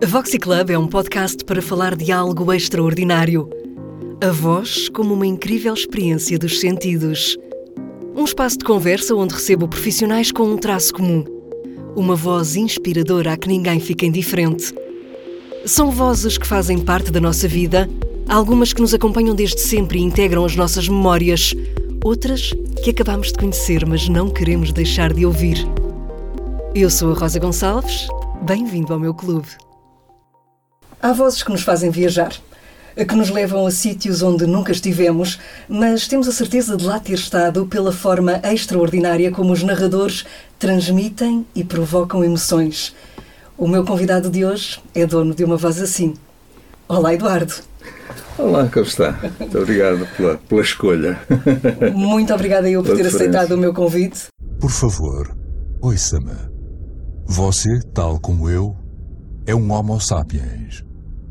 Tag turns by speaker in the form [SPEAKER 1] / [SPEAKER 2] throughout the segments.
[SPEAKER 1] A Voxy Club é um podcast para falar de algo extraordinário. A voz como uma incrível experiência dos sentidos. Um espaço de conversa onde recebo profissionais com um traço comum. Uma voz inspiradora a que ninguém fica indiferente. São vozes que fazem parte da nossa vida, algumas que nos acompanham desde sempre e integram as nossas memórias, outras que acabamos de conhecer, mas não queremos deixar de ouvir. Eu sou a Rosa Gonçalves, bem-vindo ao meu clube. Há vozes que nos fazem viajar, que nos levam a sítios onde nunca estivemos, mas temos a certeza de lá ter estado pela forma extraordinária como os narradores transmitem e provocam emoções. O meu convidado de hoje é dono de uma voz assim. Olá, Eduardo.
[SPEAKER 2] Olá, como está? Muito obrigado pela, pela escolha.
[SPEAKER 1] Muito obrigada eu por ter aceitado o meu convite.
[SPEAKER 3] Por favor, ouça-me. Você, tal como eu, é um Homo sapiens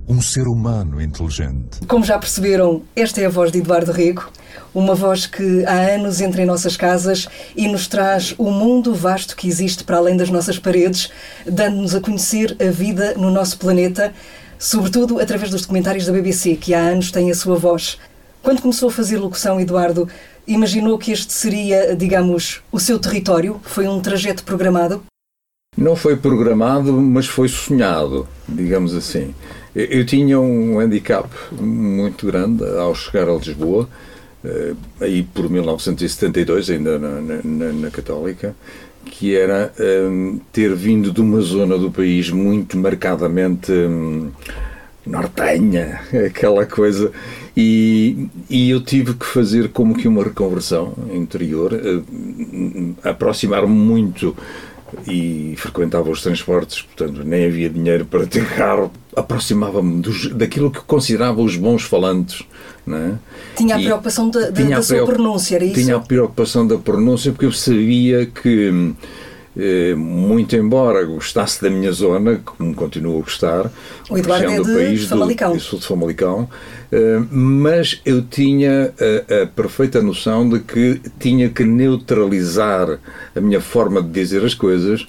[SPEAKER 3] um ser humano inteligente.
[SPEAKER 1] Como já perceberam, esta é a voz de Eduardo Rego, uma voz que há anos entra em nossas casas e nos traz o mundo vasto que existe para além das nossas paredes, dando-nos a conhecer a vida no nosso planeta, sobretudo através dos documentários da BBC, que há anos têm a sua voz. Quando começou a fazer locução, Eduardo, imaginou que este seria, digamos, o seu território? Foi um trajeto programado?
[SPEAKER 2] Não foi programado, mas foi sonhado, digamos assim. Eu tinha um handicap muito grande ao chegar a Lisboa, eh, aí por 1972, ainda na, na, na Católica, que era ehm, ter vindo de uma zona do país muito marcadamente um, nortenha, aquela coisa, e, e eu tive que fazer como que uma reconversão interior, uh, aproximar-me muito e frequentava os transportes, portanto nem havia dinheiro para ter carro, aproximava-me daquilo que considerava os bons falantes. É?
[SPEAKER 1] Tinha a preocupação da, da, da sua pronúncia, era isso?
[SPEAKER 2] Tinha a preocupação da pronúncia porque eu sabia que eh, muito embora gostasse da minha zona, como continuo a gostar,
[SPEAKER 1] o Eduardo é de país Famalicão.
[SPEAKER 2] Do, sou de Famalicão, eh, mas eu tinha a, a, perfeita noção de que tinha que neutralizar a minha forma de dizer as coisas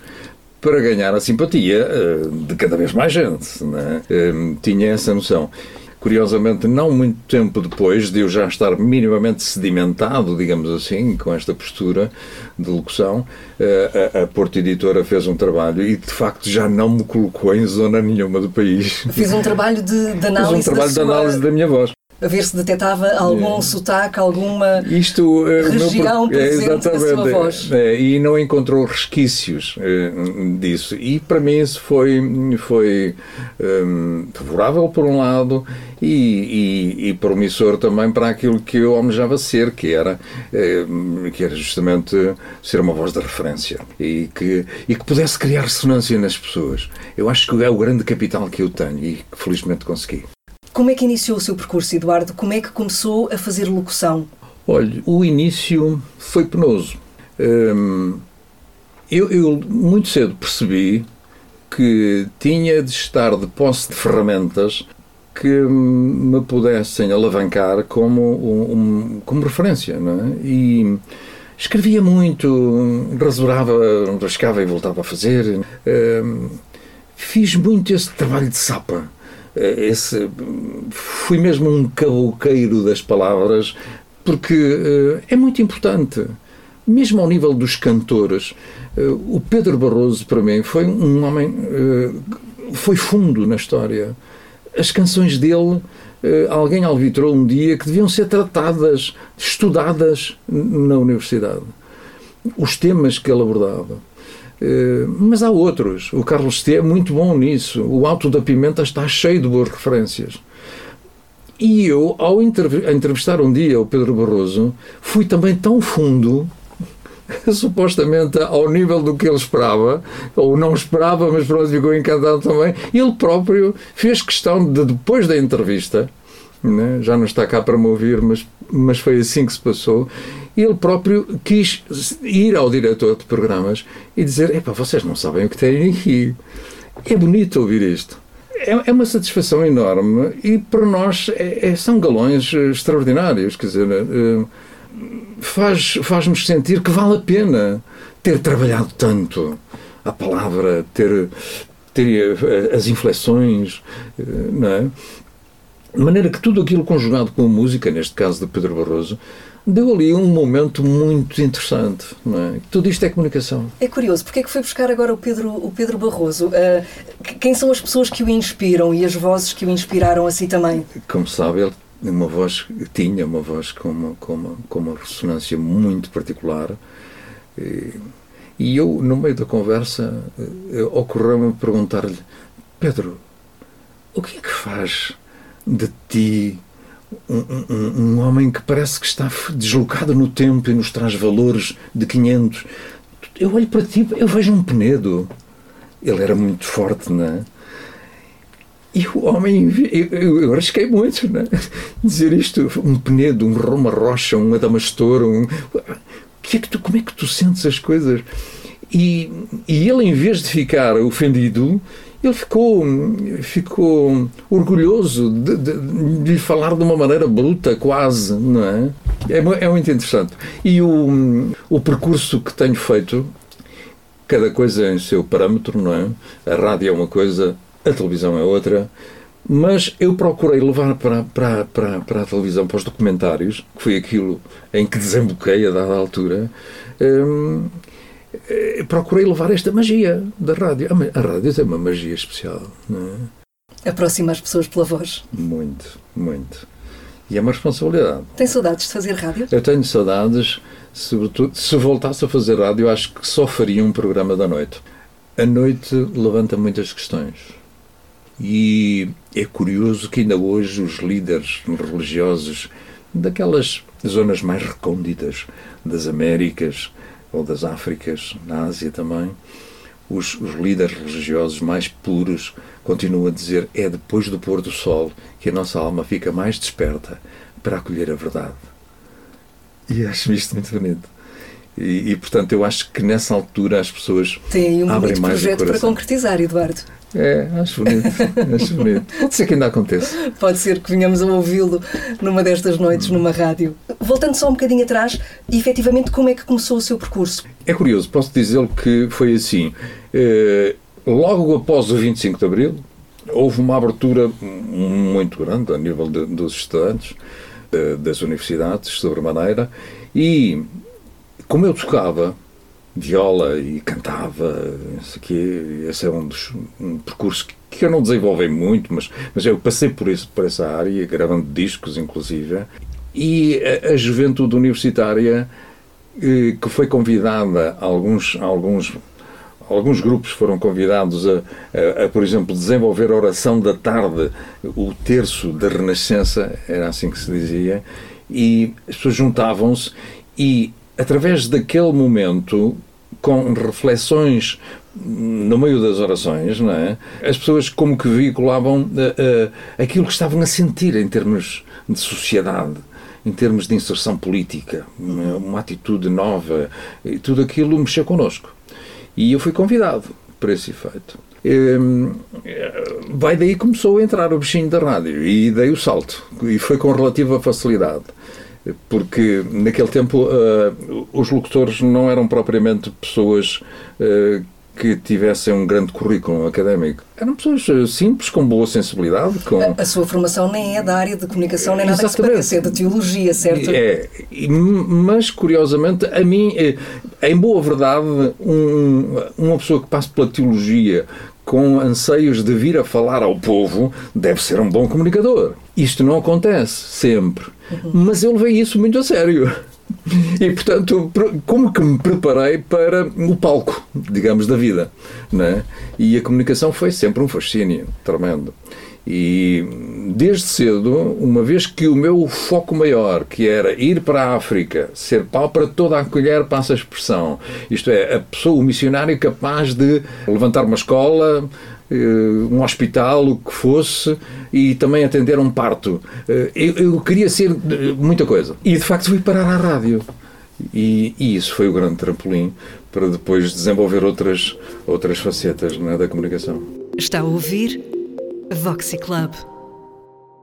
[SPEAKER 2] para ganhar a simpatia eh, de cada vez mais gente. Né? Tinha essa noção. Curiosamente, não muito tempo depois de eu já estar minimamente sedimentado, digamos assim, com esta postura de locução, eh, a, a Porto Editora fez um trabalho e, de facto, já não me colocou em zona nenhuma do país.
[SPEAKER 1] Fiz um trabalho de, de análise,
[SPEAKER 2] Fiz um trabalho de análise da minha voz
[SPEAKER 1] a ver se detectava algum é. sotaque, alguma
[SPEAKER 2] Isto,
[SPEAKER 1] uh, região meu, presente é, da sua voz.
[SPEAKER 2] É, e não encontrou resquícios é, disso. E para mim isso foi, foi um, favorável por um lado e, e, e, promissor também para aquilo que eu almejava ser, que era, que era justamente ser uma voz de referência e que, e que pudesse criar ressonância nas pessoas. Eu acho que é o grande capital que eu tenho e que felizmente consegui.
[SPEAKER 1] Como é que iniciou o seu percurso, Eduardo? Como é que começou a fazer locução?
[SPEAKER 2] Olha, o início foi penoso. Hum, eu, eu, muito cedo percebi que tinha de estar de posse de ferramentas que me pudessem alavancar como, um, como referência. Não é? E escrevia muito, rasurava, rascava e voltava a fazer. Hum, fiz muito esse trabalho de sapa esse, fui mesmo um caboqueiro das palavras, porque uh, é muito importante. Mesmo ao nível dos cantores, uh, o Pedro Barroso, para mim, foi um homem. Uh, foi fundo na história. As canções dele, alguém alvitrou um dia que deviam ser tratadas, estudadas na universidade. Os temas que ele abordava. Eh, mas há outros. O Carlos T é muito bom nisso. O Alto da Pimenta está cheio de boas referências. E eu, ao entrevistar um dia o Pedro Barroso, fui também tão fundo, supostamente ao nível do que ele esperava, ou não esperava, mas pronto, ficou encantado também. Ele próprio fez questão de, depois da entrevista, né? já não está cá para me ouvir, mas, mas foi assim que se passou. Ele próprio quis ir ao diretor de programas e dizer: Epá, vocês não sabem o que têm aqui. É bonito ouvir isto. É, é uma satisfação enorme e para nós é, é, são galões extraordinários. Quer dizer, eh, faz, faz-nos sentir que vale a pena ter trabalhado tanto a palavra, ter teria eh, as inflexões, eh, não é? De maneira que tudo aquilo conjugado com a música, neste caso de Pedro Barroso, deu ali um momento muito interessante. Não é? Tudo isto é comunicação.
[SPEAKER 1] É curioso, porque é que foi buscar agora o Pedro, o Pedro Barroso? Uh, quem são as pessoas que o inspiram e as vozes que o inspiraram assim também?
[SPEAKER 2] Como sabe, ele uma voz, tinha uma voz com uma, com uma, com uma ressonância muito particular. E, e eu, no meio da conversa, eh, ocorreu-me perguntar-lhe: Pedro, o que é que faz de ti um, um, homem que parece que está deslocado no tempo e nos traz valores de 500? Eu olho para ti, eu vejo um Penedo. Ele era muito forte, não é? E o homem, eu, eu arrisquei muito, né? dizer isto, um Penedo, um Roma Rocha, um Adamastor, um... Que é que tu, como é que tu sentes as coisas? E, e ele, em vez de ficar ofendido, ele ficou, ficou orgulhoso de, de, de, lhe falar de uma maneira bruta, quase, não é? É, é muito interessante. E o, o percurso que tenho feito, cada coisa em seu parâmetro, não é? A rádio é uma coisa, a televisão é outra, mas eu procurei levar para, para, para, para a televisão, para os documentários, que foi aquilo em que desemboquei a dada altura, hum, procurei levar esta magia da rádio. A, rádio tem uma magia especial, não
[SPEAKER 1] é? Aproxima as pessoas pela voz.
[SPEAKER 2] Muito, muito. E é uma responsabilidade.
[SPEAKER 1] Tem saudades de fazer rádio?
[SPEAKER 2] Eu tenho saudades, sobretudo, se voltasse a fazer rádio, acho que só faria um programa da noite. A noite levanta muitas questões. E é curioso que ainda hoje os líderes religiosos daquelas zonas mais recônditas das Américas, ou das Áfricas, na Ásia também, os, os, líderes religiosos mais puros continuam a dizer é depois do pôr do sol que a nossa alma fica mais desperta para acolher a verdade. E acho isto muito bonito. E, e portanto, eu acho que nessa altura as pessoas
[SPEAKER 1] aí um
[SPEAKER 2] mais
[SPEAKER 1] projeto para concretizar, Eduardo.
[SPEAKER 2] É, acho bonito, acho bonito. Pode ser que ainda aconteça.
[SPEAKER 1] Pode ser que venhamos a ouvi-lo numa destas noites, numa rádio. Voltando só um bocadinho atrás, efetivamente, como é que começou o seu percurso?
[SPEAKER 2] É curioso, posso dizer que foi assim. Eh, logo após o 25 de Abril, houve uma abertura muito grande a nível de, dos estudantes, eh, das universidades, sobremaneira, e como eu tocava, viola e cantava, isso aqui, esse é um, dos, um percurso que eu não desenvolvi muito, mas, mas eu passei por, isso, por essa área, gravando discos, inclusive, e a, a juventude universitária eh, que foi convidada, alguns, alguns, alguns grupos foram convidados a, a, a, por exemplo, desenvolver a oração da tarde, o terço da Renascença, era assim que se dizia, e as pessoas juntavam-se e através daquele momento com reflexões no meio das orações, não é? As pessoas como que veiculavam uh, uh, aquilo que estavam a sentir em termos de sociedade, em termos de inserção política, uma, atitude nova, e tudo aquilo mexeu connosco. E eu fui convidado para esse efeito. Um, vai daí começou a entrar o bichinho da rádio e dei o salto e foi com relativa facilidade porque naquele tempo uh, os locutores não eram propriamente pessoas uh, que tivessem um grande currículo académico. Eram pessoas eh, simples, com boa sensibilidade. Com...
[SPEAKER 1] A, a sua formação nem é da área de comunicação, nem nada Exatamente. que se pareça, é de teologia, certo?
[SPEAKER 2] É, mas curiosamente, a mim, em boa verdade, um, uma pessoa que passa pela teologia com anseios de vir a falar ao povo deve ser um bom comunicador. Isto não acontece sempre. Mas eu levei isso muito a sério. E, portanto, como que me preparei para o palco, digamos, da vida. Né? E a comunicação foi sempre um fascínio tremendo. E desde cedo, uma vez que o meu foco maior, que era ir para a África, ser pau para toda a colher, passa a expressão. Isto é, a pessoa, o missionário capaz de levantar uma escola, um hospital, o que fosse, e também atender um parto. Eh, eu, eu queria ser eh, muita coisa. E de facto fui parar à rádio. E, e, isso foi o grande trampolim para depois desenvolver outras, outras facetas é, da comunicação.
[SPEAKER 1] Está a ouvir Voxy Club.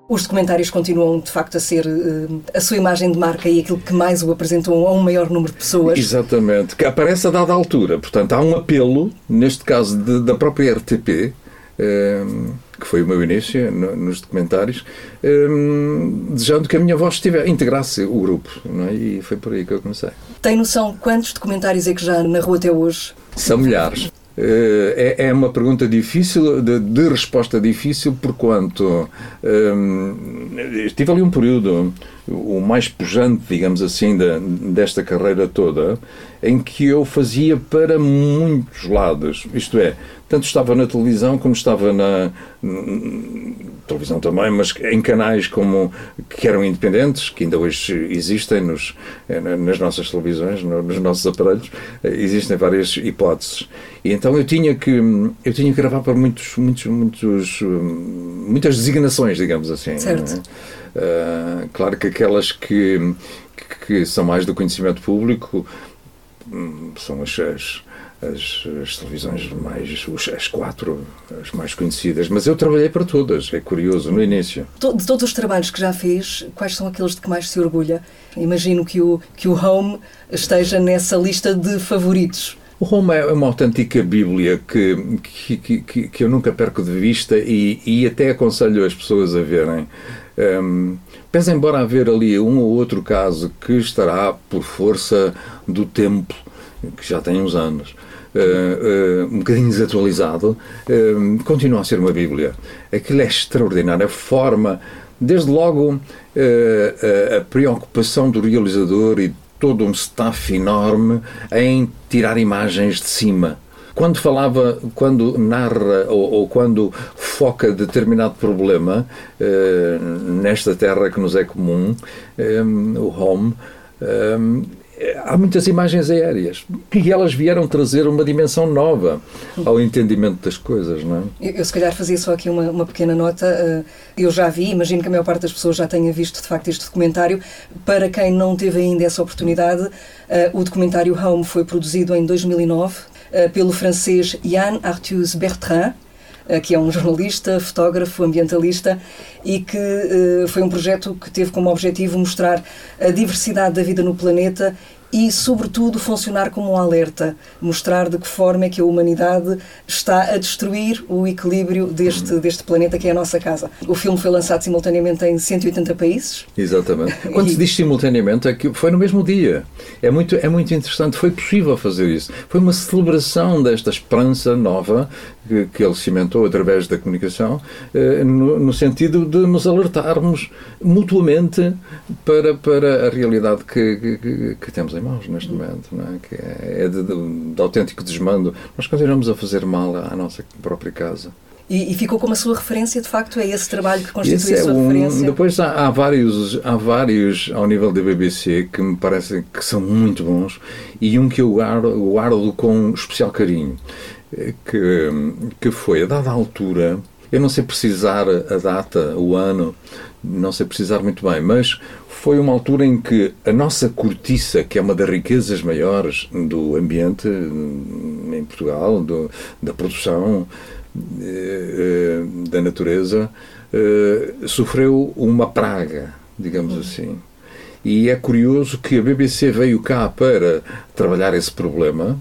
[SPEAKER 1] Os documentários continuam, de facto, a ser uh, a sua imagem de marca e aquilo que mais o apresentou a um maior número de pessoas.
[SPEAKER 2] Exatamente, que aparece a dada altura. Portanto, há um apelo, neste caso de, da própria RTP, ehm, que foi o meu início no, nos documentários, ehm, desejando que a minha voz estivesse, integrasse o grupo. Não é? E foi por aí que eu comecei.
[SPEAKER 1] Tem noção quantos documentários é que já narrou até hoje?
[SPEAKER 2] São milhares. É, é uma pergunta difícil, de, de resposta difícil, porquanto um, estive ali um período, o mais pujante, digamos assim, da, desta carreira toda, em que eu fazia para muitos lados. Isto é, tanto estava na televisão como estava na televisão também, mas em canais como que eram independentes, que ainda hoje existem nos, eh, nas nossas televisões, nos nossos aparelhos, eh, existem várias hipóteses. E então eu tinha que eu tinha que gravar para muitos muitos muitos hum, muitas designações, digamos assim.
[SPEAKER 1] Certo.
[SPEAKER 2] Uh, claro que aquelas que, que são mais do conhecimento público hum, são as, as as, as televisões mais, as quatro, as mais conhecidas, mas eu trabalhei para todas, é curioso, no início.
[SPEAKER 1] De todos os trabalhos que já fez, quais são aqueles de que mais se orgulha? Imagino que o, que o Home esteja nessa lista de favoritos.
[SPEAKER 2] O Home é uma autêntica Bíblia que, que, que, que eu nunca perco de vista e, e até aconselho as pessoas a verem. Um, pese embora haver ali um ou outro caso que estará por força do tempo, que já tem uns anos, uh, uh, um bocadinho desatualizado, continua a ser uma Bíblia. Aquilo é extraordinário. A forma, desde logo, a preocupação do realizador e todo um staff enorme em tirar imagens de cima quando falava, quando narra ou, ou quando foca determinado problema eh, nesta terra que nos é comum, eh, o home, eh, há muitas imagens aéreas e elas vieram trazer uma dimensão nova ao entendimento das coisas, não
[SPEAKER 1] é? Eu, eu se calhar fazia só aqui uma, uma pequena nota. Eu já vi, imagino que a maior parte das pessoas já tenha visto de facto este documentário. Para quem não teve ainda essa oportunidade, o documentário Home foi produzido em 2009 eh, pelo francês Yann Arthus Bertrand, que é um jornalista, fotógrafo, ambientalista e que uh, foi um projeto que teve como objetivo mostrar a diversidade da vida no planeta e, sobretudo, funcionar como um alerta, mostrar de que forma é que a humanidade está a destruir o equilíbrio deste, deste planeta que é a nossa casa. O filme foi lançado simultaneamente em 180 países.
[SPEAKER 2] Exatamente. Quando e... se diz simultaneamente, é que foi no mesmo dia. É muito, é muito interessante. Foi possível fazer isso. Foi uma celebração desta esperança nova que, que ele cimentou através da comunicação, eh, no, no, sentido de nos alertarmos mutuamente para, para a realidade que, que, que temos em mãos neste momento, não é? que é, é de, de, de autêntico desmando. Nós continuamos a fazer mal à nossa própria casa.
[SPEAKER 1] E, e, ficou como a sua referência, de facto, é esse trabalho que constitui esse a sua é um, referência?
[SPEAKER 2] Depois há, há, vários, há vários ao nível da BBC que me parecem que são muito bons e um que eu guardo, guardo com especial carinho que, que foi a dada altura, eu não sei precisar a data, o ano, não sei precisar muito bem, mas foi uma altura em que a nossa cortiça, que é uma das riquezas maiores do ambiente em Portugal, do, da produção, eh, da natureza, eh, sofreu uma praga, digamos assim. E é curioso que a BBC veio cá para trabalhar esse problema,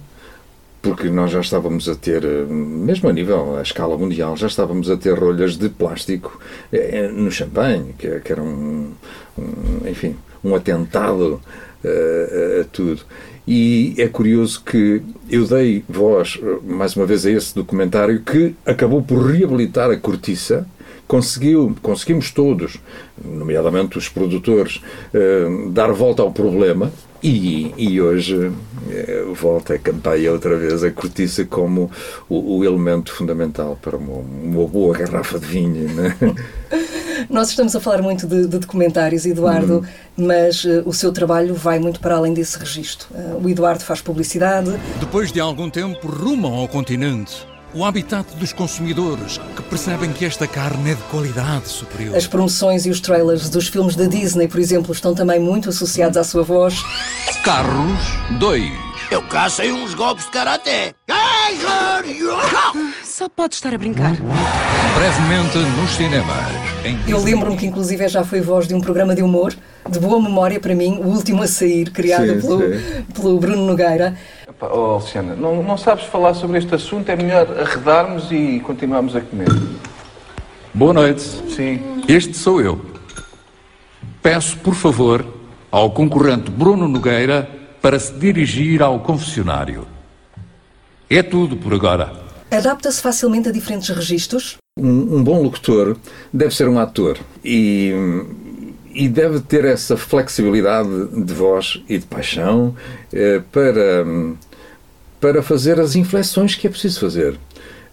[SPEAKER 2] porque nós já estávamos a ter, mesmo a nível, a escala mundial, já estávamos a ter rolhas de plástico eh, no champanhe, que, que era um, um, enfim, um atentado uh, a tudo. E é curioso que eu dei voz, mais uma vez, a esse documentário que acabou por reabilitar a cortiça, conseguiu, conseguimos todos, nomeadamente os produtores, dar volta ao problema e, e hoje eh, volta a campanha outra vez a cortiça como o, o elemento fundamental para uma, uma, boa garrafa de vinho. Né?
[SPEAKER 1] Nós estamos a falar muito de, de documentários, Eduardo, hum. mas uh, o seu trabalho vai muito para além desse registro. Uh, o Eduardo faz publicidade.
[SPEAKER 4] Depois de algum tempo, rumam ao continente o habitat dos consumidores que percebem que esta carne é de qualidade superior.
[SPEAKER 1] As promoções e os trailers dos filmes da Disney, por exemplo, estão também muito associados à sua voz.
[SPEAKER 4] Carros 2.
[SPEAKER 5] Eu cacei uns golpes de karaté.
[SPEAKER 6] Só pode estar a brincar.
[SPEAKER 4] Brevemente nos cinemas.
[SPEAKER 1] Eu lembro-me que inclusive já foi voz de um programa de humor, de boa memória para mim, o último a sair, criado sim, pelo, sim. pelo Bruno Nogueira
[SPEAKER 6] Oh, Luciana, não, não sabes falar sobre este assunto? É melhor arredarmos e continuarmos a comer.
[SPEAKER 7] Boa noite.
[SPEAKER 6] Sim.
[SPEAKER 7] Este sou eu. Peço, por favor, ao concorrente Bruno Nogueira para se dirigir ao confessionário. É tudo por agora.
[SPEAKER 1] Adapta-se facilmente a diferentes registros?
[SPEAKER 2] Um, um bom locutor deve ser um ator e, e deve ter essa flexibilidade de voz e de paixão eh, para, para fazer as inflexões que é preciso fazer.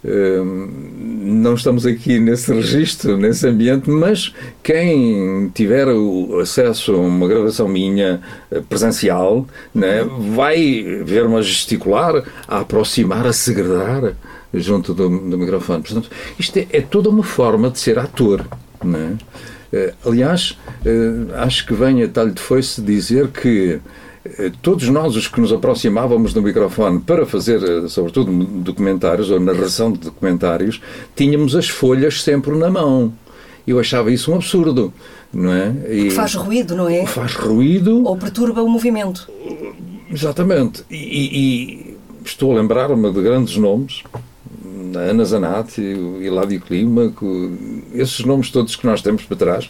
[SPEAKER 2] Não estamos aqui nesse registro, nesse ambiente, mas quem tiver o acesso a uma gravação minha eh, presencial né, vai ver-me a gesticular, a aproximar, a segredar junto do, do microfone. Portanto, isto é, é, toda uma forma de ser ator. Né? Aliás, eh, acho que vem a talho de foice dizer que eh, todos nós, os que nos aproximávamos do microfone para fazer, eh, sobretudo, documentários ou narração de documentários, tínhamos as folhas sempre na mão. Eu achava isso um absurdo, não é?
[SPEAKER 1] E faz ruído, não é?
[SPEAKER 2] Faz ruído.
[SPEAKER 1] Ou perturba o movimento.
[SPEAKER 2] Exatamente. E, e, e estou a lembrar-me de grandes nomes, Ana Zanatti, Hiládio Clímaco, esses nomes todos que nós temos para trás,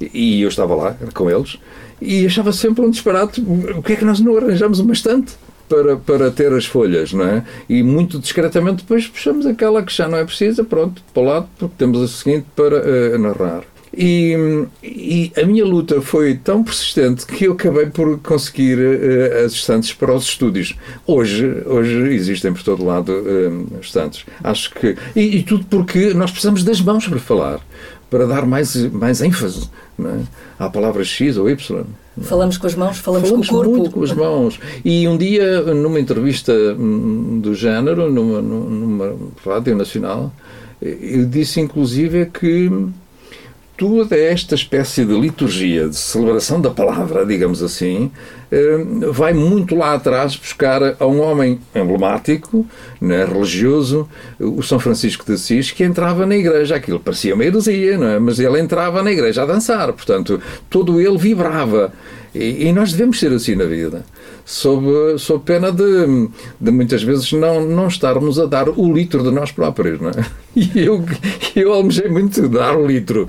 [SPEAKER 2] e eu estava lá com eles, e achava sempre um disparate. O que é que nós não arranjamos uma estante? Para, para ter as folhas, não é? E muito discretamente depois puxamos aquela que já não é precisa, pronto, para o lado, porque temos a seguinte para uh, narrar. E, e, a minha luta foi tão persistente que eu acabei por conseguir uh, as estantes para os estúdios. Hoje, hoje existem por todo lado uh, estantes. Acho que. E, e, tudo porque nós precisamos das mãos para falar para dar mais, mais ênfase é? à palavra X ou Y.
[SPEAKER 1] Falamos com as mãos, falamos,
[SPEAKER 2] falamos
[SPEAKER 1] com o corpo.
[SPEAKER 2] muito com as mãos. E um dia, numa entrevista hum, do género, numa, numa rádio nacional, eu disse inclusive que toda esta espécie de liturgia, de celebração da palavra, digamos assim, eh, vai muito lá atrás buscar a um homem emblemático, né, religioso, o São Francisco de Assis, que entrava na igreja. Aquilo parecia uma heresia, não é? mas ele entrava na igreja a dançar. Portanto, todo ele vibrava. E, e nós devemos ser assim na vida sob, sob pena de, de muitas vezes não, não estarmos a dar o litro de nós próprios. Não é? E eu, eu almejei muito dar o litro.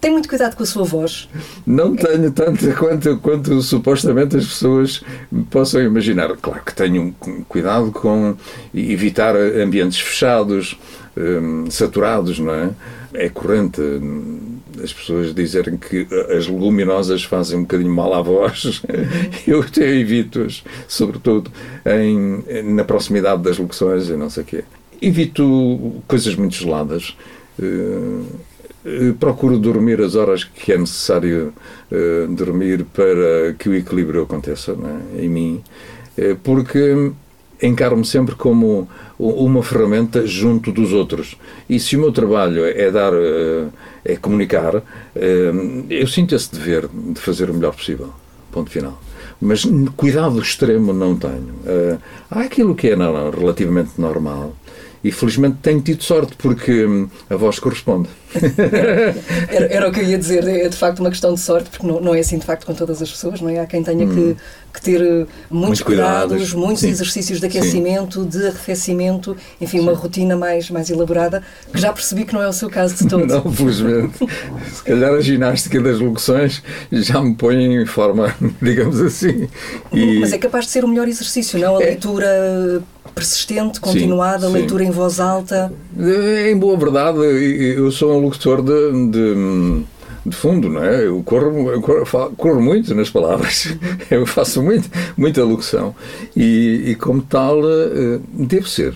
[SPEAKER 1] Tem muito cuidado com a sua voz?
[SPEAKER 2] Não tenho tanto quanto, quanto supostamente as pessoas possam imaginar. Claro que tenho cuidado com evitar ambientes fechados, um, saturados, não é? É corrente as pessoas dizerem que as leguminosas fazem um bocadinho mal à voz, eu até evito-as, sobretudo em, na proximidade das locuções e não sei o quê. Evito coisas muito geladas. Uh, procuro dormir as horas que é necessário uh, dormir para que o equilíbrio aconteça é? em mim, uh, porque encaro-me sempre como uma ferramenta junto dos outros. E se o meu trabalho é dar, eh, é comunicar, eh, eu sinto esse dever de fazer o melhor possível. Ponto final. Mas cuidado extremo não tenho. Eh, há aquilo que é relativamente normal e felizmente tenho tido sorte porque hum, a voz corresponde.
[SPEAKER 1] era, era, o que eu ia dizer, é de facto uma questão de sorte, porque não, não é assim de facto com todas as pessoas, não é? Há quem tenha hum. que, que, ter uh, muitos cuidados, cuidados, muitos Sim. exercícios de aquecimento, Sim. de arrefecimento, enfim, Sim. uma rotina mais, mais elaborada, que já percebi que não é o seu caso de todo.
[SPEAKER 2] Não, felizmente. Se calhar a ginástica das locuções já me põe em forma, digamos assim.
[SPEAKER 1] E... Mas é capaz de ser o melhor exercício, não? A é... persistente, continuada, sim, leitura sim. em voz alta?
[SPEAKER 2] Em boa verdade, eu sou um locutor de, de, de fundo, não é? Eu corro, eu corro, corro, muito nas palavras, eu faço muito, muita locução e, e como tal, eh, devo ser.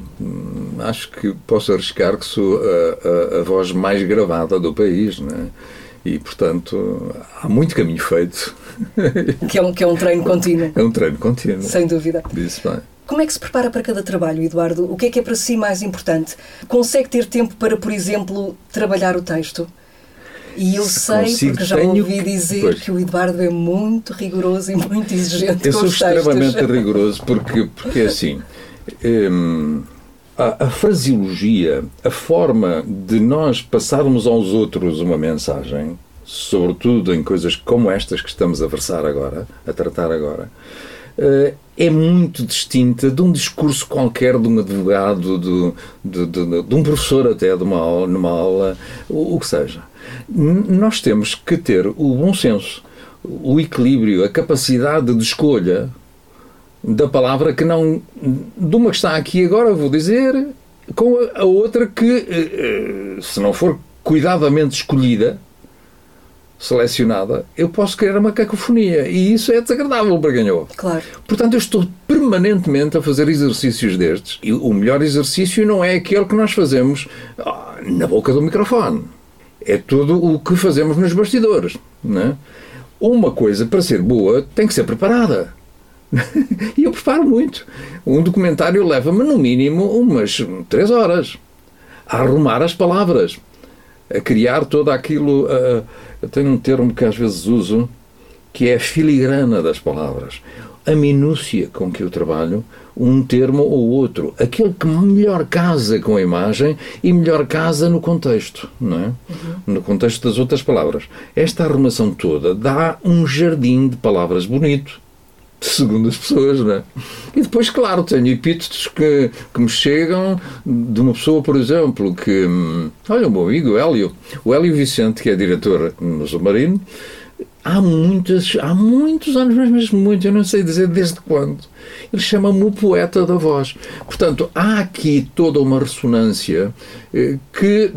[SPEAKER 2] Acho que posso arriscar que sou a, a, a voz mais gravada do país, não é? e, portanto, há muito caminho feito.
[SPEAKER 1] Que é um, que é um treino contínuo.
[SPEAKER 2] É um treino contínuo.
[SPEAKER 1] Sem dúvida.
[SPEAKER 2] Disse bem.
[SPEAKER 1] Como é que se prepara para cada trabalho, Eduardo? O que é que é para si mais importante? Consegue ter tempo para, por exemplo, trabalhar o texto? E eu se sei, consigo, porque já ouvi dizer pois. que o Eduardo é muito rigoroso e muito exigente
[SPEAKER 2] eu sou extremamente rigoroso porque, porque assim, hum, a, a fraseologia, a forma de nós passarmos aos outros uma mensagem, sobretudo em coisas como estas que estamos a versar agora, a tratar agora, é muito distinta de um discurso qualquer de um advogado, de, de, de, de um professor até de uma aula, numa aula, o, o que seja. Nós temos que ter o bom senso, o equilíbrio, a capacidade de escolha da palavra que não. de uma que está aqui agora, vou dizer, com a, outra que, eh, se não for cuidadamente escolhida, selecionada, eu posso criar uma cacofonia e isso é desagradável para quem ouve.
[SPEAKER 1] Claro.
[SPEAKER 2] Portanto, eu estou permanentemente a fazer exercícios destes e o melhor exercício não é aquele que nós fazemos ah, na boca do microfone. É tudo o que fazemos nos bastidores. Não é? Uma coisa, para ser boa, tem que ser preparada. e eu preparo muito. Um documentário leva-me, no mínimo, umas três horas a arrumar as palavras, a criar todo aquilo. Uh, eu tenho um termo que às vezes uso que é a filigrana das palavras. A minúcia com que eu trabalho, um termo ou outro. Aquele que melhor casa com a imagem e melhor casa no contexto, não é? Uhum. No contexto das outras palavras. Esta arrumação toda dá um jardim de palavras bonito segundo as pessoas, não é? E depois, claro, tenho epítetos que, que me chegam de uma pessoa, por exemplo, que. Hum, olha, o meu amigo Hélio, o Hélio Vicente, que é diretor no Submarino, há muitos, há muitos anos, mas mesmo muito, eu não sei dizer desde quando. Ele chama-me o poeta da voz. Portanto, há aqui toda uma ressonância eh, que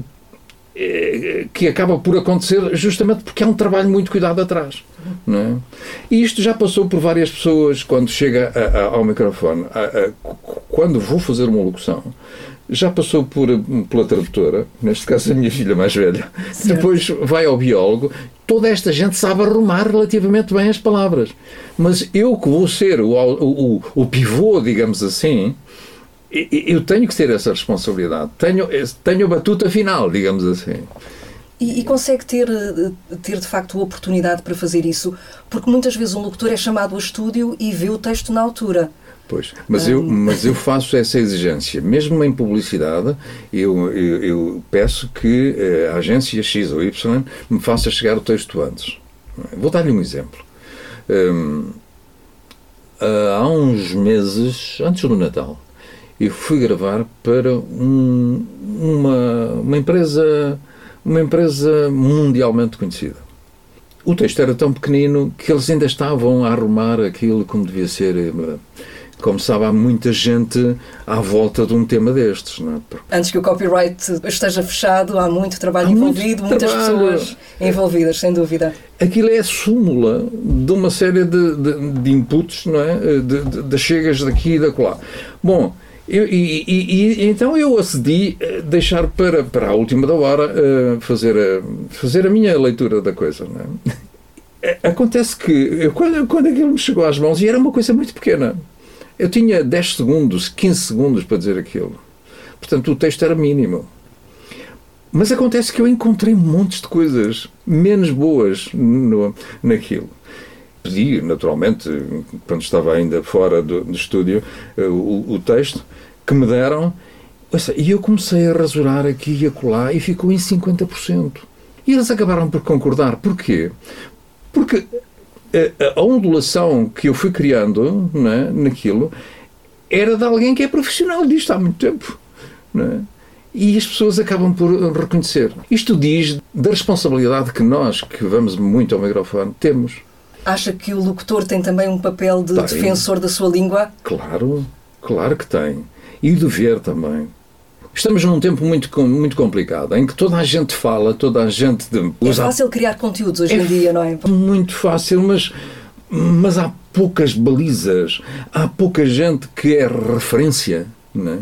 [SPEAKER 2] que acaba por acontecer justamente porque há um trabalho muito cuidado atrás. Não é? E isto já passou por várias pessoas quando chega a, a, ao microfone. A, quando vou fazer uma locução, já passou por, pela tradutora, neste caso a minha filha mais velha, certo. depois vai ao biólogo. Toda esta gente sabe arrumar relativamente bem as palavras. Mas eu que vou ser o, o, o, o pivô, digamos assim, eu tenho que ter essa responsabilidade. Tenho, tenho a batuta final, digamos assim.
[SPEAKER 1] E, e, consegue ter, ter de facto a oportunidade para fazer isso? Porque muitas vezes um locutor é chamado a estúdio e vê o texto na altura.
[SPEAKER 2] Pois, mas, eu, mas eu faço essa exigência. Mesmo em publicidade, eu, eu, eu peço que a agência X ou Y me faça chegar o texto antes. Vou dar-lhe um exemplo. Um, há uns meses, antes do Natal, eu fui gravar para um, uma, uma empresa uma empresa mundialmente conhecida. O texto era tão pequenino que eles ainda estavam a arrumar aquilo como devia ser. Eh, como sabe, há muita gente à volta de um tema destes. Não
[SPEAKER 1] é? Antes que o copyright esteja fechado, há muito trabalho há envolvido, muito muitas trabalho. pessoas envolvidas, sem dúvida.
[SPEAKER 2] Aquilo é a súmula de uma série de, de, de inputs, não é? De, de, de chegas daqui e da lá. Bom, e, e, e, então eu acedi a deixar para, para a última da hora uh, fazer, a, fazer a minha leitura da coisa. É? Acontece que eu, quando, quando aquilo me chegou às mãos, e era uma coisa muito pequena, eu tinha 10 segundos, 15 segundos para dizer aquilo. Portanto, o texto era mínimo. Mas acontece que eu encontrei montes de coisas menos boas no, naquilo pedi, naturalmente, quando estava ainda fora do, do estúdio, eh, o, o, texto que me deram, e eu comecei a rasurar aqui e acolá e ficou em 50%. E eles acabaram por concordar. Porquê? Porque a, a ondulação que eu fui criando né, naquilo era de alguém que é profissional disto há muito tempo. Né? E as pessoas acabam por reconhecer. Isto diz da responsabilidade que nós, que vamos muito ao microfone, temos.
[SPEAKER 1] Acha que o locutor tem também um papel de tem. defensor da sua língua?
[SPEAKER 2] Claro, claro que tem. E de ver também. Estamos num tempo muito, muito complicado, em que toda a gente fala, toda a gente... De,
[SPEAKER 1] é fácil criar conteúdos hoje
[SPEAKER 2] é
[SPEAKER 1] em dia, não é?
[SPEAKER 2] Muito fácil, mas, mas há poucas balizas, há pouca gente que é referência, não é?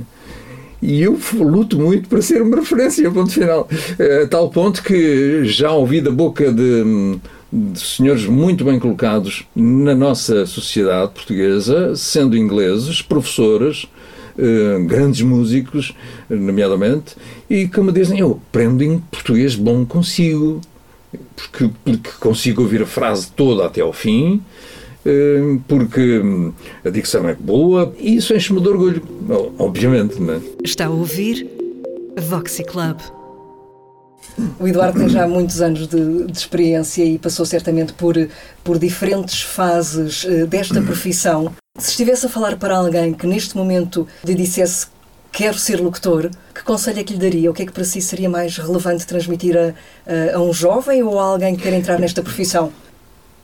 [SPEAKER 2] E eu luto muito para ser uma referência, ponto final. A tal ponto que já ouvi da boca de de senhores muito bem colocados na nossa sociedade portuguesa, sendo ingleses, professores, eh, grandes músicos, nomeadamente, e que me dizem: Eu aprendo em português bom consigo, porque, porque consigo ouvir a frase toda até ao fim, eh, porque a dicção é boa, e isso enche-me de orgulho, obviamente. Não é?
[SPEAKER 1] Está a ouvir Voxy Club. O Eduardo tem já muitos anos de, de, experiência e passou certamente por, por diferentes fases uh, desta profissão. Se estivesse a falar para alguém que neste momento lhe dissesse quero ser locutor, que conselho é que lhe daria? O que é que para si seria mais relevante transmitir a, a, um jovem ou a alguém que quer entrar nesta profissão?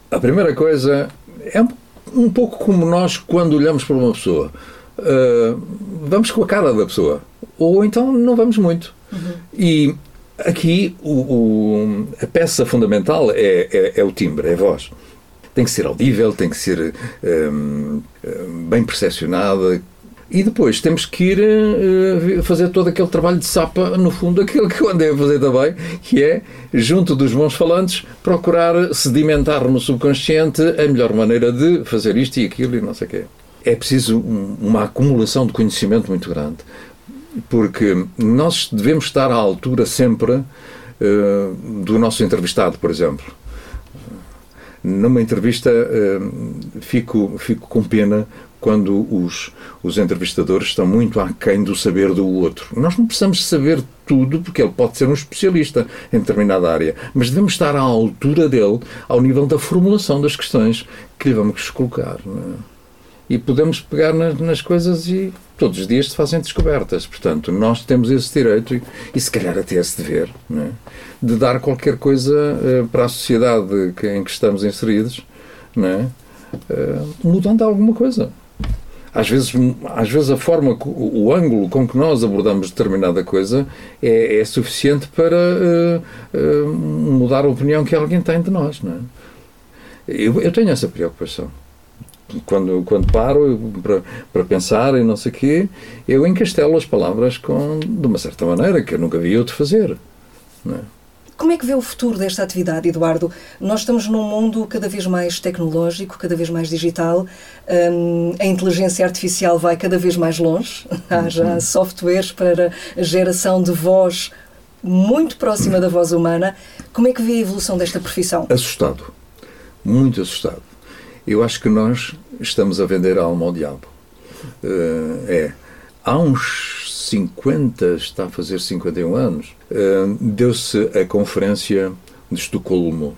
[SPEAKER 2] A primeira coisa é um, um pouco como nós quando olhamos para uma pessoa. Uh, vamos com a cara da pessoa. Ou então não vamos muito. Uhum. E aqui o, o, a peça fundamental é, é, é, o timbre, é a voz. Tem que ser audível, tem que ser um, bem percepcionada, e depois temos que ir uh, fazer todo aquele trabalho de sapa, no fundo, aquilo que eu andei a fazer também, que é, junto dos bons falantes, procurar sedimentar no subconsciente a melhor maneira de fazer isto e aquilo e não sei o quê. É preciso um, uma acumulação de conhecimento muito grande, porque nós devemos estar à altura sempre uh, do nosso entrevistado, por exemplo numa entrevista uh, fico, fico com pena quando os, os entrevistadores estão muito aquém do saber do outro. Nós não precisamos saber tudo, porque ele pode ser um especialista em determinada área, mas devemos estar à altura dele, ao nível da formulação das questões que lhe vamos colocar. É? E podemos pegar nas, nas, coisas e todos os dias se fazem descobertas. Portanto, nós temos esse direito e, e se calhar até esse dever é? de dar qualquer coisa uh, para a sociedade que, em que estamos inseridos, uh, mudando alguma coisa às vezes, às vezes a forma, o, o ângulo com que nós abordamos determinada coisa é, é suficiente para uh, mudar a opinião que alguém tem de nós. É? eu, eu tenho essa preocupação. Quando, quando paro para, para pensar e não sei o quê, eu encastelo as palavras com, de uma certa maneira que eu nunca vi outro fazer. Não é?
[SPEAKER 1] Como é que vê o futuro desta atividade, Eduardo? Nós estamos num mundo cada vez mais tecnológico, cada vez mais digital. Um, a inteligência artificial vai cada vez mais longe. Há já uhum. softwares para a geração de voz muito próxima da voz humana. Como é que vê a evolução desta profissão?
[SPEAKER 2] Assustado. Muito assustado. Eu acho que nós estamos a vender a alma ao diabo. Uh, é. Há uns 50, está a fazer 51 anos, eh, deu-se a Conferência de Estocolmo,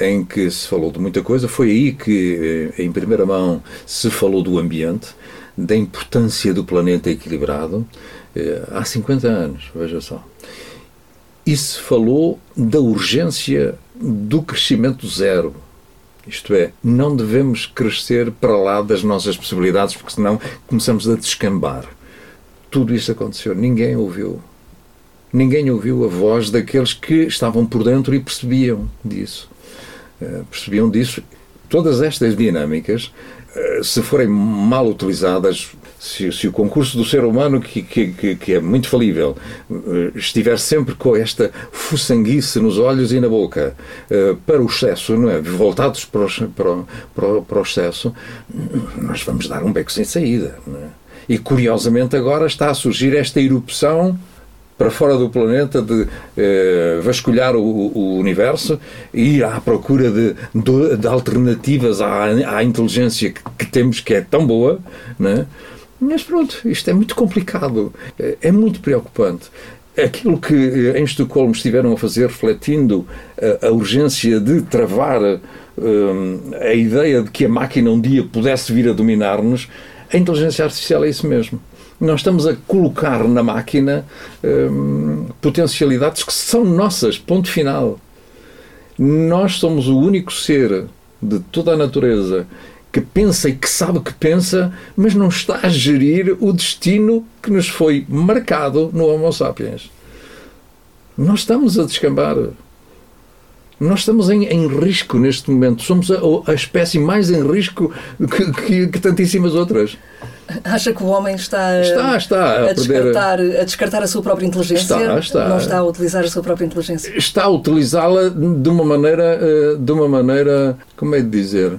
[SPEAKER 2] em que se falou de muita coisa. Foi aí que, eh, em primeira mão, se falou do ambiente, da importância do planeta equilibrado. Eh, há 50 anos, veja só. E se falou da urgência do crescimento zero. Isto é, não devemos crescer para lá das nossas possibilidades, porque senão começamos a descambar tudo isso aconteceu. Ninguém ouviu. Ninguém ouviu a voz daqueles que estavam por dentro e percebiam disso. Uh, percebiam disso. Todas estas dinâmicas, uh, se forem mal utilizadas, se, se, o concurso do ser humano, que, que, que é muito falível, uh, estiver sempre com esta fuçanguice nos olhos e na boca para o excesso, não é? voltados para o, para, para o excesso, nós vamos dar um beco sem saída. É? E curiosamente agora está a surgir esta erupção para fora do planeta de eh, vasculhar o, o, universo e ir à procura de, de, de alternativas à, à inteligência que, que, temos, que é tão boa, né? Mas pronto, isto é muito complicado, é, é muito preocupante. Aquilo que eh, em Estocolmo estiveram a fazer, refletindo a, a urgência de travar eh, a ideia de que a máquina um dia pudesse vir a dominar-nos, a inteligência artificial é isso mesmo. Nós estamos a colocar na máquina hum, potencialidades que são nossas, ponto final. Nós somos o único ser de toda a natureza que pensa e que sabe que pensa, mas não está a gerir o destino que nos foi marcado no Homo sapiens. Nós estamos a descambar. Nós estamos em, em, risco neste momento. Somos a, a espécie mais em risco que, que, que, tantíssimas outras.
[SPEAKER 1] Acha que o homem está,
[SPEAKER 2] está, está a,
[SPEAKER 1] a, descartar, a descartar a sua própria inteligência?
[SPEAKER 2] Está, está.
[SPEAKER 1] Não está a utilizar a sua própria inteligência?
[SPEAKER 2] Está a utilizá-la de uma maneira, eh, de uma maneira, como é de dizer,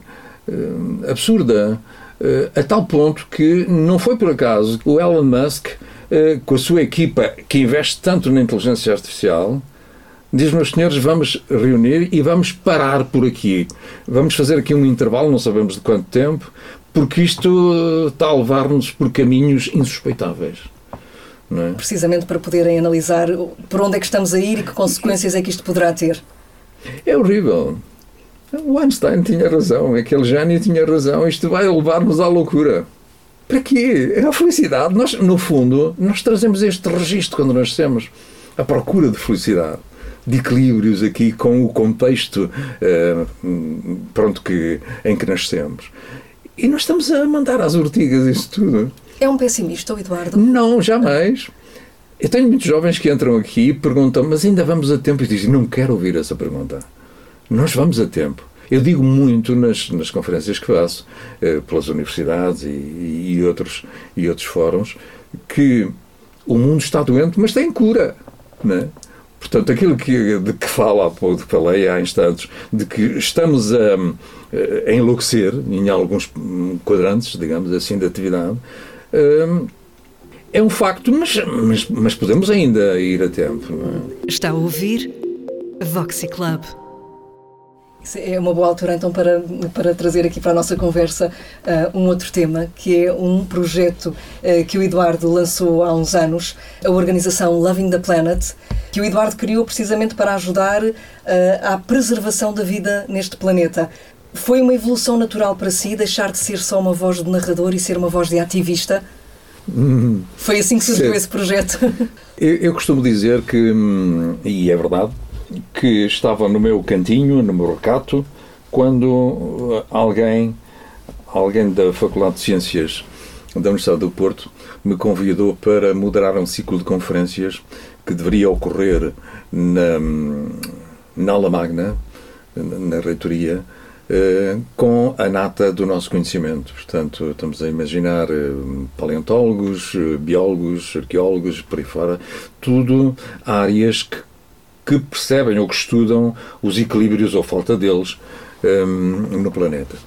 [SPEAKER 2] absurda. Eh, a tal ponto que não foi por acaso o Elon Musk, com a sua equipa que investe tanto na inteligência artificial, diz, meus senhores, vamos reunir e vamos parar por aqui. Vamos fazer aqui um intervalo, não sabemos de quanto tempo, porque isto está a levar-nos por caminhos insuspeitáveis. É?
[SPEAKER 1] Precisamente para poderem analisar por onde é que estamos a ir e que consequências é que isto poderá ter.
[SPEAKER 2] É horrível. O Einstein tinha razão, aquele gênio tinha razão, isto vai levar-nos à loucura. Para quê? É a felicidade. Nós, no fundo, nós trazemos este registro quando nascemos, a procura de felicidade, de equilíbrios aqui com o contexto uh, pronto, que, em que nascemos. E nós estamos a mandar às ortigas isso tudo.
[SPEAKER 1] É um pessimista, o Eduardo?
[SPEAKER 2] Não, jamais. Eu tenho muitos jovens que entram aqui e perguntam, mas ainda vamos a tempo? E dizem, não quero ouvir essa pergunta. Nós vamos a tempo. Eu digo muito nas, nas conferências que faço, eh, pelas universidades e, e, outros, e outros fóruns, que o mundo está doente, mas tem cura. Né? Portanto, aquilo que, de que fala há pouco, falei há instantes, de que estamos a, a enlouquecer em alguns quadrantes, digamos assim, de atividade, hum, é um facto, mas, mas, mas podemos ainda ir a tempo. É?
[SPEAKER 1] Está a ouvir Voxy Club. É uma boa altura então para, para trazer aqui para a nossa conversa uh, um outro tema, que é um projeto uh, que o Eduardo lançou há uns anos, a organização Loving the Planet, que o Eduardo criou precisamente para ajudar uh, à preservação da vida neste planeta. Foi uma evolução natural para si deixar de ser só uma voz de narrador e ser uma voz de ativista? Hum, Foi assim que surgiu esse projeto?
[SPEAKER 2] Eu, eu costumo dizer que, hum, e é verdade, que estava no meu cantinho, no meu recato, quando uh, alguém, alguém da Faculdade de Ciências da Universidade do Porto me convidou para moderar um ciclo de conferências que deveria ocorrer na, na aula magna, na reitoria, uh, com a nata do nosso conhecimento. Portanto, estamos a imaginar uh, paleontólogos, biólogos, arqueólogos, por aí fora, tudo áreas que que percebem ou que estudam os equilíbrios ou falta deles um, no planeta.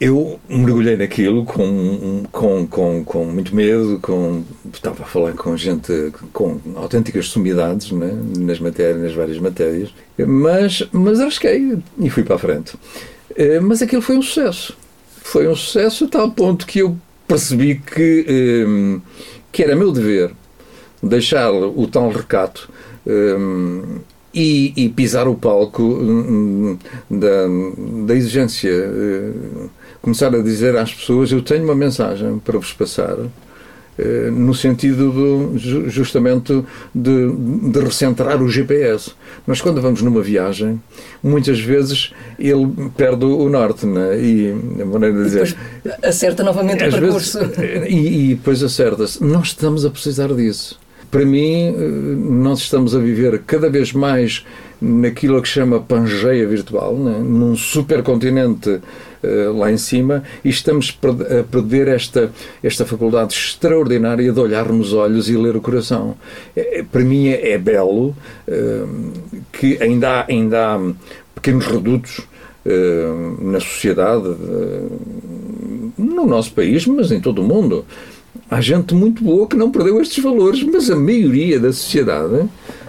[SPEAKER 2] Eu mergulhei naquilo com, com, com, com muito medo, com, estava a falar com gente com autênticas sumidades né, nas matérias, nas várias matérias, mas, mas arrisquei e fui para a frente. Eh, mas aquilo foi um sucesso. Foi um sucesso a tal ponto que eu percebi que, hum, que era meu dever deixar o tal recato um, e, e, pisar o palco hum, hum, da, da exigência. Eh, começar a dizer às pessoas: Eu tenho uma mensagem para vos passar. Eh, no sentido do, justamente de, de, recentrar o GPS. Nós, quando vamos numa viagem, muitas vezes ele perde o norte, né? e a maneira de dizer.
[SPEAKER 1] acerta novamente o percurso.
[SPEAKER 2] Vezes, eh, e, e depois acerta-se. Nós estamos a precisar disso para mim, eh, nós estamos a viver cada vez mais naquilo que chama Pangeia virtual, né? num supercontinente uh, lá em cima, e estamos a perder esta, esta faculdade extraordinária de olhar nos olhos e ler o coração. É, para mim é, é belo uh, que ainda há, ainda há pequenos redutos uh, na sociedade, no nosso país, mas em todo o mundo, Há gente muito boa que não perdeu estes valores, mas a maioria da sociedade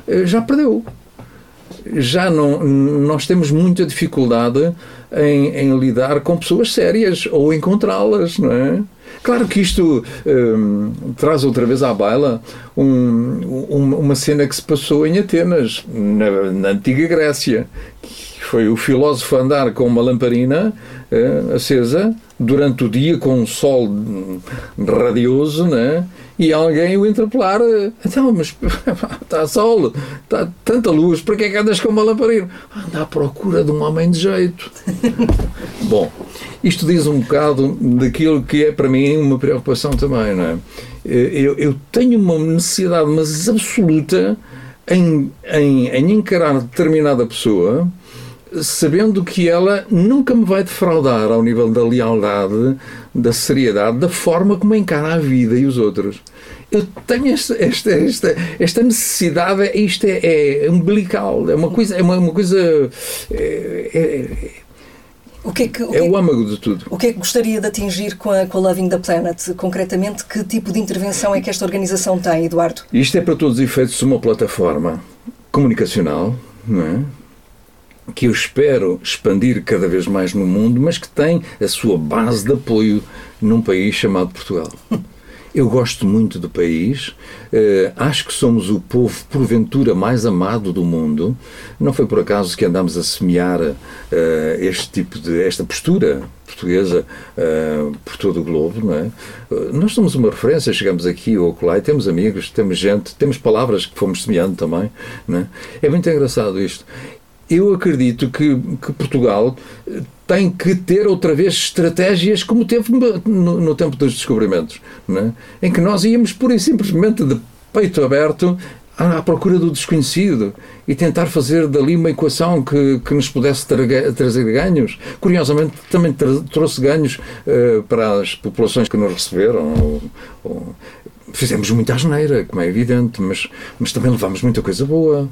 [SPEAKER 2] eh, já perdeu. Já não, nós temos muita dificuldade em, em lidar com pessoas sérias ou encontrá-las, não é? Claro que isto um, traz outra vez à baila um, um, uma cena que se passou em Atenas, na, na antiga Grécia, foi o filósofo andar com uma lamparina uh, acesa durante o dia com um sol radioso, né? E alguém o interpelar, então, mas está sol, está tanta luz, para que é que andas com uma lamparina? Anda à procura de um homem de jeito. Bom, isto diz um bocado daquilo que é para mim uma preocupação também, não é? Eu, eu tenho uma necessidade, mas absoluta, em, em, em encarar determinada pessoa sabendo que ela nunca me vai defraudar ao nível da lealdade, da seriedade, da forma como encara a vida e os outros. Eu tenho esta, esta, esta, esta necessidade, isto é, é umbilical, é uma coisa, é uma, uma coisa. É, é, o que é, que, o que é o âmago de tudo.
[SPEAKER 1] O que é que gostaria de atingir com a, com a Loving the Planet? Concretamente, que tipo de intervenção é que esta organização tem, Eduardo?
[SPEAKER 2] Isto é, para todos os efeitos, uma plataforma comunicacional, não é? Que eu espero expandir cada vez mais no mundo, mas que tem a sua base de apoio num país chamado Portugal. Eu gosto muito do país, uh, acho que somos o povo, porventura, mais amado do mundo. Não foi por acaso que andamos a semear uh, este tipo de, esta postura portuguesa uh, por todo o globo, não é? nós somos uma referência, chegamos aqui ou lá e temos amigos, temos gente, temos palavras que fomos semeando também, é? É muito engraçado isto. Eu acredito que, que Portugal tem que ter outra vez estratégias como teve no, no tempo dos descobrimentos, é? em que nós íamos pura e simplesmente de peito aberto à, procura do desconhecido e tentar fazer dali uma equação que, que nos pudesse tra trazer ganhos. Curiosamente, também trouxe ganhos uh, para as populações que nos receberam. Ou, ou, fizemos muita asneira, como é evidente, mas, mas também levámos muita coisa boa.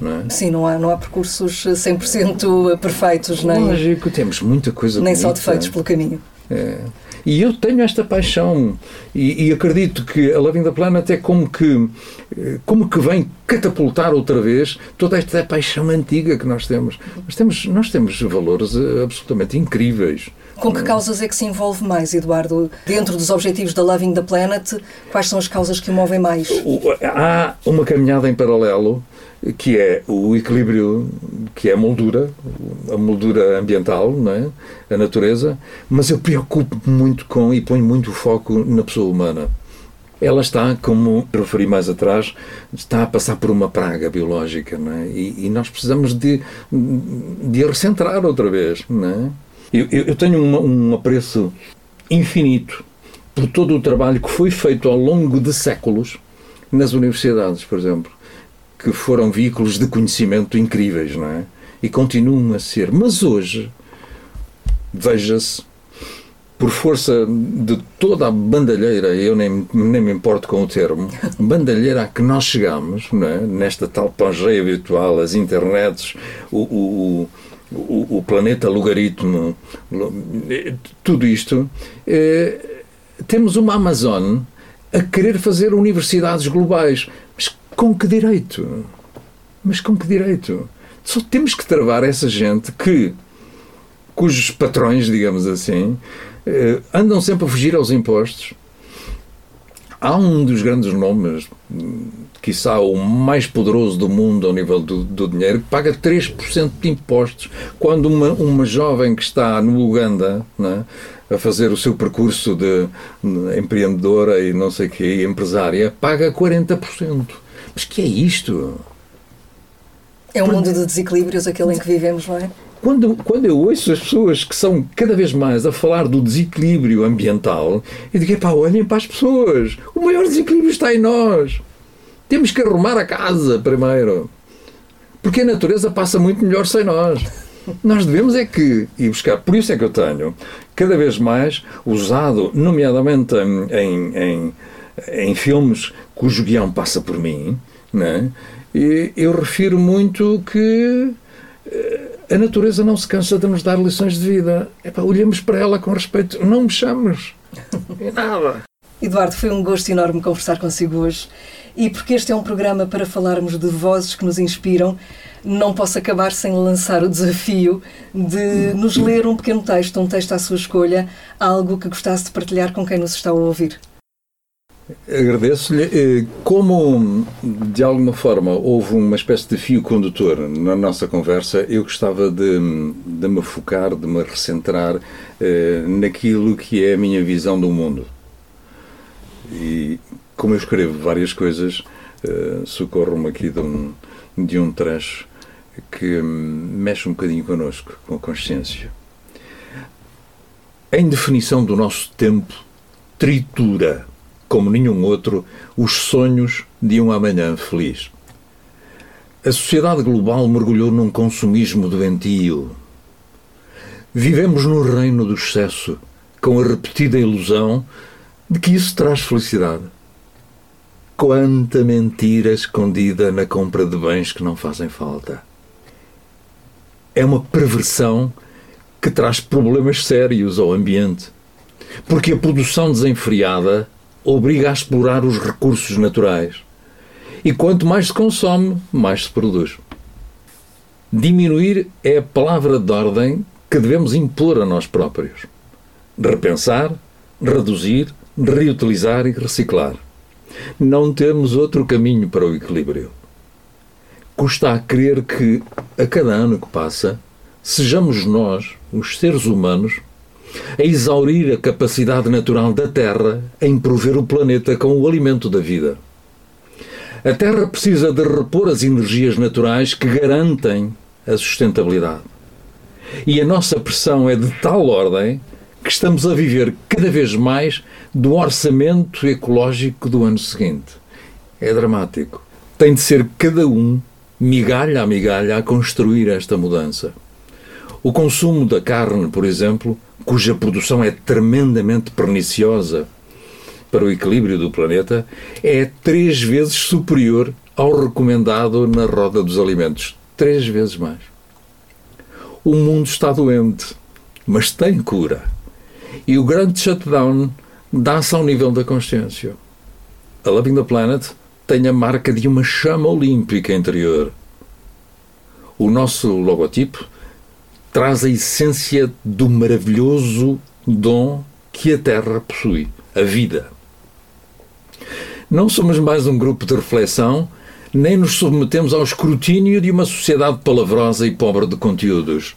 [SPEAKER 2] Não é?
[SPEAKER 1] Sim, não há, não há percursos 100% perfeitos, nem.
[SPEAKER 2] Lógico, temos muita coisa
[SPEAKER 1] Nem
[SPEAKER 2] bonita.
[SPEAKER 1] só defeitos pelo caminho.
[SPEAKER 2] É. E eu tenho esta paixão e, e, acredito que a Loving the Planet é como que, como que vem catapultar outra vez toda esta paixão antiga que nós temos. Nós temos, nós temos valores eh, absolutamente incríveis.
[SPEAKER 1] Com que causas é que se envolve mais, Eduardo? Dentro dos objetivos da Loving the Planet, quais são as causas que o movem mais?
[SPEAKER 2] Há uma caminhada em paralelo que é o equilíbrio, que é a moldura, a moldura ambiental, não é? a natureza, mas eu preocupo muito com e ponho muito foco na pessoa humana. Ela está, como referi mais atrás, está a passar por uma praga biológica, não é? e, e nós precisamos de, de a recentrar outra vez. Não é? eu, eu tenho um, um apreço infinito por todo o trabalho que foi feito ao longo de séculos nas universidades, por exemplo que foram veículos de conhecimento incríveis, não é? E continuam a ser. Mas hoje, veja-se, por força de toda a bandalheira, eu nem, nem me importo com o termo, bandalheira a que nós chegamos, não é? nesta tal pangeia virtual, as internets, o, o, o, o planeta logaritmo, tudo isto, eh, temos uma Amazon a querer fazer universidades globais. Com que direito? Mas com que direito? Só temos que travar essa gente que, cujos patrões, digamos assim, eh, andam sempre a fugir aos impostos. Há um dos grandes nomes, quiçá o mais poderoso do mundo ao nível do, do dinheiro, que paga 3% de impostos, quando uma, uma jovem que está no Uganda é, a fazer o seu percurso de empreendedora e não sei o quê, empresária, paga 40%. Mas que é isto?
[SPEAKER 1] É um mundo de desequilíbrios aquele em que vivemos, não é?
[SPEAKER 2] Quando, quando eu ouço as pessoas que são cada vez mais a falar do desequilíbrio ambiental, eu digo, pá, olhem para as pessoas. O maior desequilíbrio está em nós. Temos que arrumar a casa primeiro. Porque a natureza passa muito melhor sem nós. Nós devemos é que ir buscar. Por isso é que eu tenho cada vez mais usado, nomeadamente em, em, em, em filmes cujo guião passa por mim, né? e eu refiro muito que eh, a natureza não se cansa de nos dar lições de vida. Epá, olhemos para ela com respeito, não mexamos. É nada.
[SPEAKER 1] Eduardo, foi um gosto enorme conversar consigo hoje. E porque este é um programa para falarmos de vozes que nos inspiram, não posso acabar sem lançar o desafio de nos ler um pequeno texto, um texto à sua escolha, algo que gostasse de partilhar com quem nos está a ouvir.
[SPEAKER 2] Agradeço-lhe. Eh, como, de alguma forma, houve uma espécie de fio condutor na nossa conversa, eu gostava de, de me focar, de me recentrar eh, naquilo que é a minha visão do mundo. E como eu escrevo várias coisas, eh, socorro-me aqui de um, de um trecho que mexe um bocadinho connosco, com a consciência. Em definição do nosso tempo, tritura como nenhum outro, os sonhos de um amanhã feliz. A sociedade global mergulhou num consumismo doentio. Vivemos no reino do excesso, com a repetida ilusão de que isso traz felicidade. Quanta mentira escondida na compra de bens que não fazem falta. É uma perversão que traz problemas sérios ao ambiente, porque a produção desenfreada obriga a explorar os recursos naturais. E quanto mais se consome, mais se produz. Diminuir é a palavra de ordem que devemos impor a nós próprios. Repensar, reduzir, reutilizar e reciclar. Não temos outro caminho para o equilíbrio. Custa a crer que, a cada ano que passa, sejamos nós, os seres humanos, a exaurir a capacidade natural da Terra em prover o planeta com o alimento da vida. A Terra precisa de repor as energias naturais que garantem a sustentabilidade. E a nossa pressão é de tal ordem que estamos a viver cada vez mais do orçamento ecológico do ano seguinte. É dramático. Tem de ser cada um, migalha a migalha, a construir esta mudança. O consumo da carne, por exemplo, cuja produção é tremendamente perniciosa para o equilíbrio do planeta, é três vezes superior ao recomendado na roda dos alimentos. Três vezes mais. O mundo está doente, mas tem cura. E o grande shutdown dá-se ao nível da consciência. A Loving the Planet tem a marca de uma chama olímpica interior. O nosso logotipo traz a essência do maravilhoso dom que a Terra possui, a vida. Não somos mais um grupo de reflexão, nem nos submetemos ao escrutínio de uma sociedade palavrosa e pobre de conteúdos.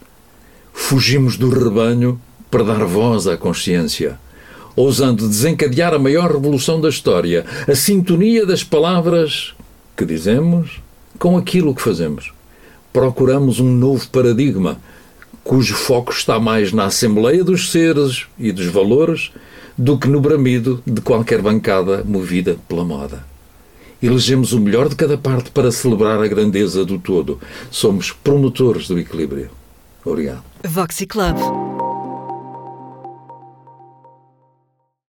[SPEAKER 2] Fugimos do rebanho para dar voz à consciência, ousando desencadear a maior revolução da história, a sintonia das palavras que dizemos com aquilo que fazemos. Procuramos um novo paradigma cujo foco está mais na Assembleia dos Seres e dos Valores do que no bramido de qualquer bancada movida pela moda. Elegemos o melhor de cada parte para celebrar a grandeza do todo. Somos promotores do equilíbrio. Obrigado.
[SPEAKER 1] Voxy Club.